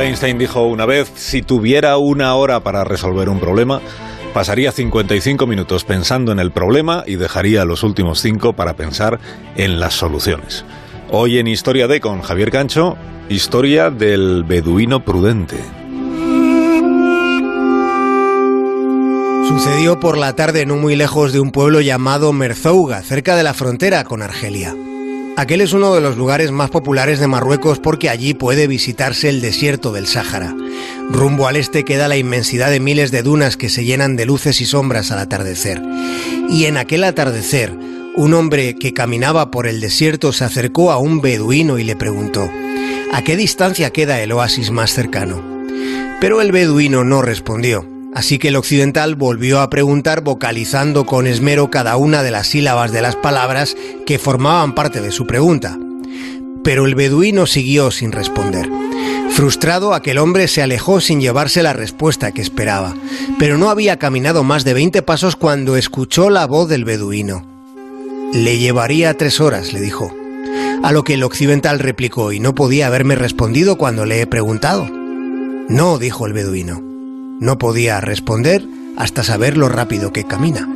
Einstein dijo una vez, si tuviera una hora para resolver un problema, pasaría 55 minutos pensando en el problema y dejaría los últimos 5 para pensar en las soluciones. Hoy en Historia de con Javier Cancho, historia del beduino prudente. Sucedió por la tarde no muy lejos de un pueblo llamado Merzouga, cerca de la frontera con Argelia. Aquel es uno de los lugares más populares de Marruecos porque allí puede visitarse el desierto del Sáhara. Rumbo al este queda la inmensidad de miles de dunas que se llenan de luces y sombras al atardecer. Y en aquel atardecer, un hombre que caminaba por el desierto se acercó a un beduino y le preguntó, ¿a qué distancia queda el oasis más cercano? Pero el beduino no respondió. Así que el occidental volvió a preguntar vocalizando con esmero cada una de las sílabas de las palabras que formaban parte de su pregunta. Pero el beduino siguió sin responder. Frustrado, aquel hombre se alejó sin llevarse la respuesta que esperaba, pero no había caminado más de 20 pasos cuando escuchó la voz del beduino. Le llevaría tres horas, le dijo. A lo que el occidental replicó, y no podía haberme respondido cuando le he preguntado. No, dijo el beduino. No podía responder hasta saber lo rápido que camina.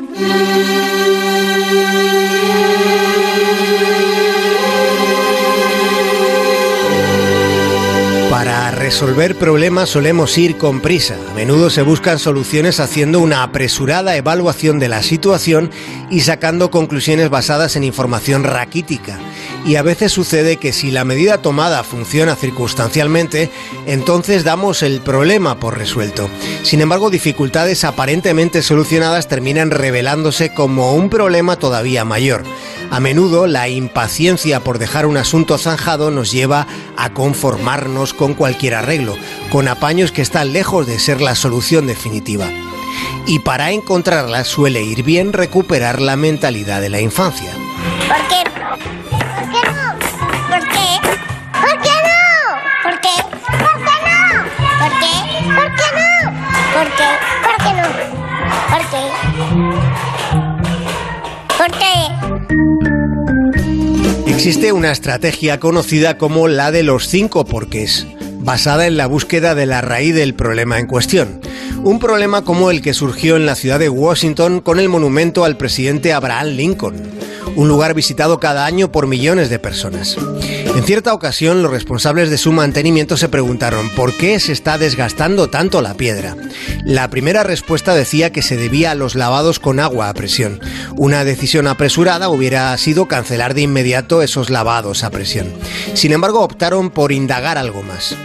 Para resolver problemas solemos ir con prisa. A menudo se buscan soluciones haciendo una apresurada evaluación de la situación y sacando conclusiones basadas en información raquítica. Y a veces sucede que si la medida tomada funciona circunstancialmente, entonces damos el problema por resuelto. Sin embargo, dificultades aparentemente solucionadas terminan revelándose como un problema todavía mayor. A menudo la impaciencia por dejar un asunto zanjado nos lleva a conformarnos con cualquier arreglo, con apaños que están lejos de ser la solución definitiva. Y para encontrarla suele ir bien recuperar la mentalidad de la infancia. ¿Por qué? Existe una estrategia conocida como la de los cinco porqués, basada en la búsqueda de la raíz del problema en cuestión. Un problema como el que surgió en la ciudad de Washington con el monumento al presidente Abraham Lincoln, un lugar visitado cada año por millones de personas. En cierta ocasión, los responsables de su mantenimiento se preguntaron por qué se está desgastando tanto la piedra. La primera respuesta decía que se debía a los lavados con agua a presión. Una decisión apresurada hubiera sido cancelar de inmediato esos lavados a presión. Sin embargo, optaron por indagar algo más.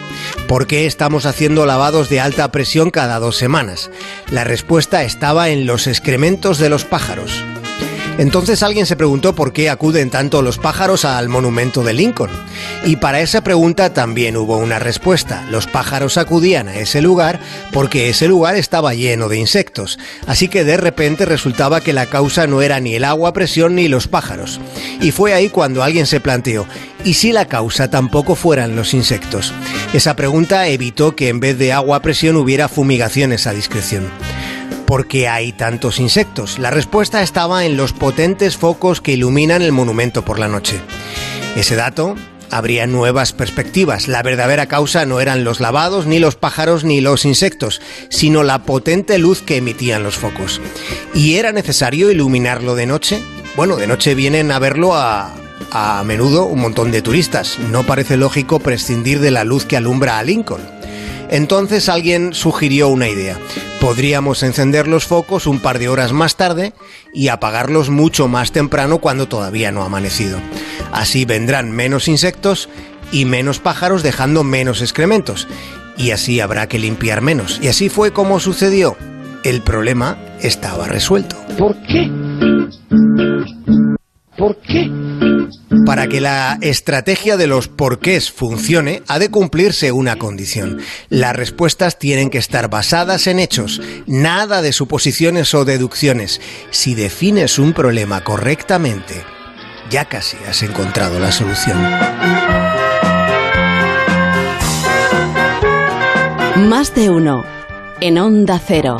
¿Por qué estamos haciendo lavados de alta presión cada dos semanas? La respuesta estaba en los excrementos de los pájaros. Entonces alguien se preguntó por qué acuden tanto los pájaros al monumento de Lincoln. Y para esa pregunta también hubo una respuesta. Los pájaros acudían a ese lugar porque ese lugar estaba lleno de insectos. Así que de repente resultaba que la causa no era ni el agua a presión ni los pájaros. Y fue ahí cuando alguien se planteó, ¿y si la causa tampoco fueran los insectos? Esa pregunta evitó que en vez de agua a presión hubiera fumigaciones a discreción. ¿Por qué hay tantos insectos? La respuesta estaba en los potentes focos que iluminan el monumento por la noche. Ese dato habría nuevas perspectivas. La verdadera causa no eran los lavados, ni los pájaros, ni los insectos, sino la potente luz que emitían los focos. ¿Y era necesario iluminarlo de noche? Bueno, de noche vienen a verlo a, a menudo un montón de turistas. No parece lógico prescindir de la luz que alumbra a Lincoln. Entonces alguien sugirió una idea. Podríamos encender los focos un par de horas más tarde y apagarlos mucho más temprano cuando todavía no ha amanecido. Así vendrán menos insectos y menos pájaros dejando menos excrementos. Y así habrá que limpiar menos. Y así fue como sucedió. El problema estaba resuelto. ¿Por qué? Que la estrategia de los porqués funcione, ha de cumplirse una condición. Las respuestas tienen que estar basadas en hechos, nada de suposiciones o deducciones. Si defines un problema correctamente, ya casi has encontrado la solución. Más de uno. En Onda Cero.